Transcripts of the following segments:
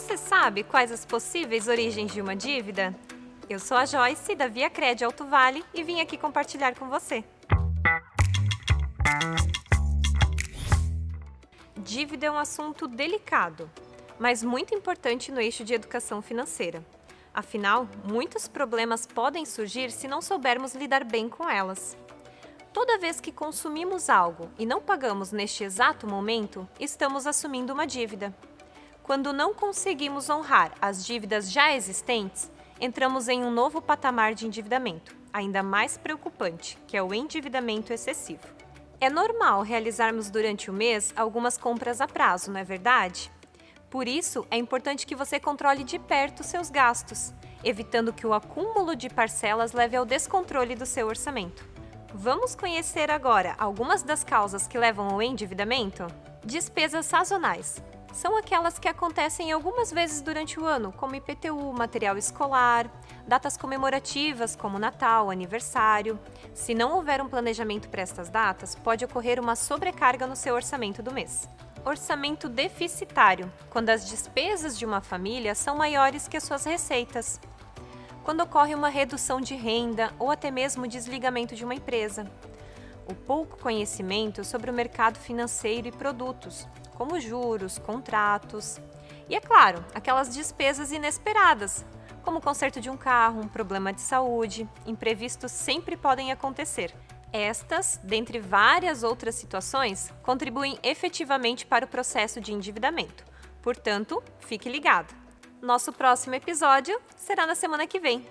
Você sabe quais as possíveis origens de uma dívida? Eu sou a Joyce, da Via Cred Alto Vale, e vim aqui compartilhar com você. Dívida é um assunto delicado, mas muito importante no eixo de educação financeira. Afinal, muitos problemas podem surgir se não soubermos lidar bem com elas. Toda vez que consumimos algo e não pagamos neste exato momento, estamos assumindo uma dívida. Quando não conseguimos honrar as dívidas já existentes, entramos em um novo patamar de endividamento, ainda mais preocupante, que é o endividamento excessivo. É normal realizarmos durante o mês algumas compras a prazo, não é verdade? Por isso, é importante que você controle de perto seus gastos, evitando que o acúmulo de parcelas leve ao descontrole do seu orçamento. Vamos conhecer agora algumas das causas que levam ao endividamento? Despesas sazonais são aquelas que acontecem algumas vezes durante o ano, como IPTU, material escolar, datas comemorativas como Natal, aniversário. Se não houver um planejamento para estas datas, pode ocorrer uma sobrecarga no seu orçamento do mês. Orçamento deficitário, quando as despesas de uma família são maiores que as suas receitas. Quando ocorre uma redução de renda ou até mesmo desligamento de uma empresa. O pouco conhecimento sobre o mercado financeiro e produtos, como juros, contratos. E é claro, aquelas despesas inesperadas, como o conserto de um carro, um problema de saúde, imprevistos sempre podem acontecer. Estas, dentre várias outras situações, contribuem efetivamente para o processo de endividamento. Portanto, fique ligado. Nosso próximo episódio será na semana que vem.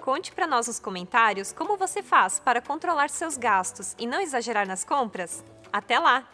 Conte para nós nos comentários como você faz para controlar seus gastos e não exagerar nas compras. Até lá!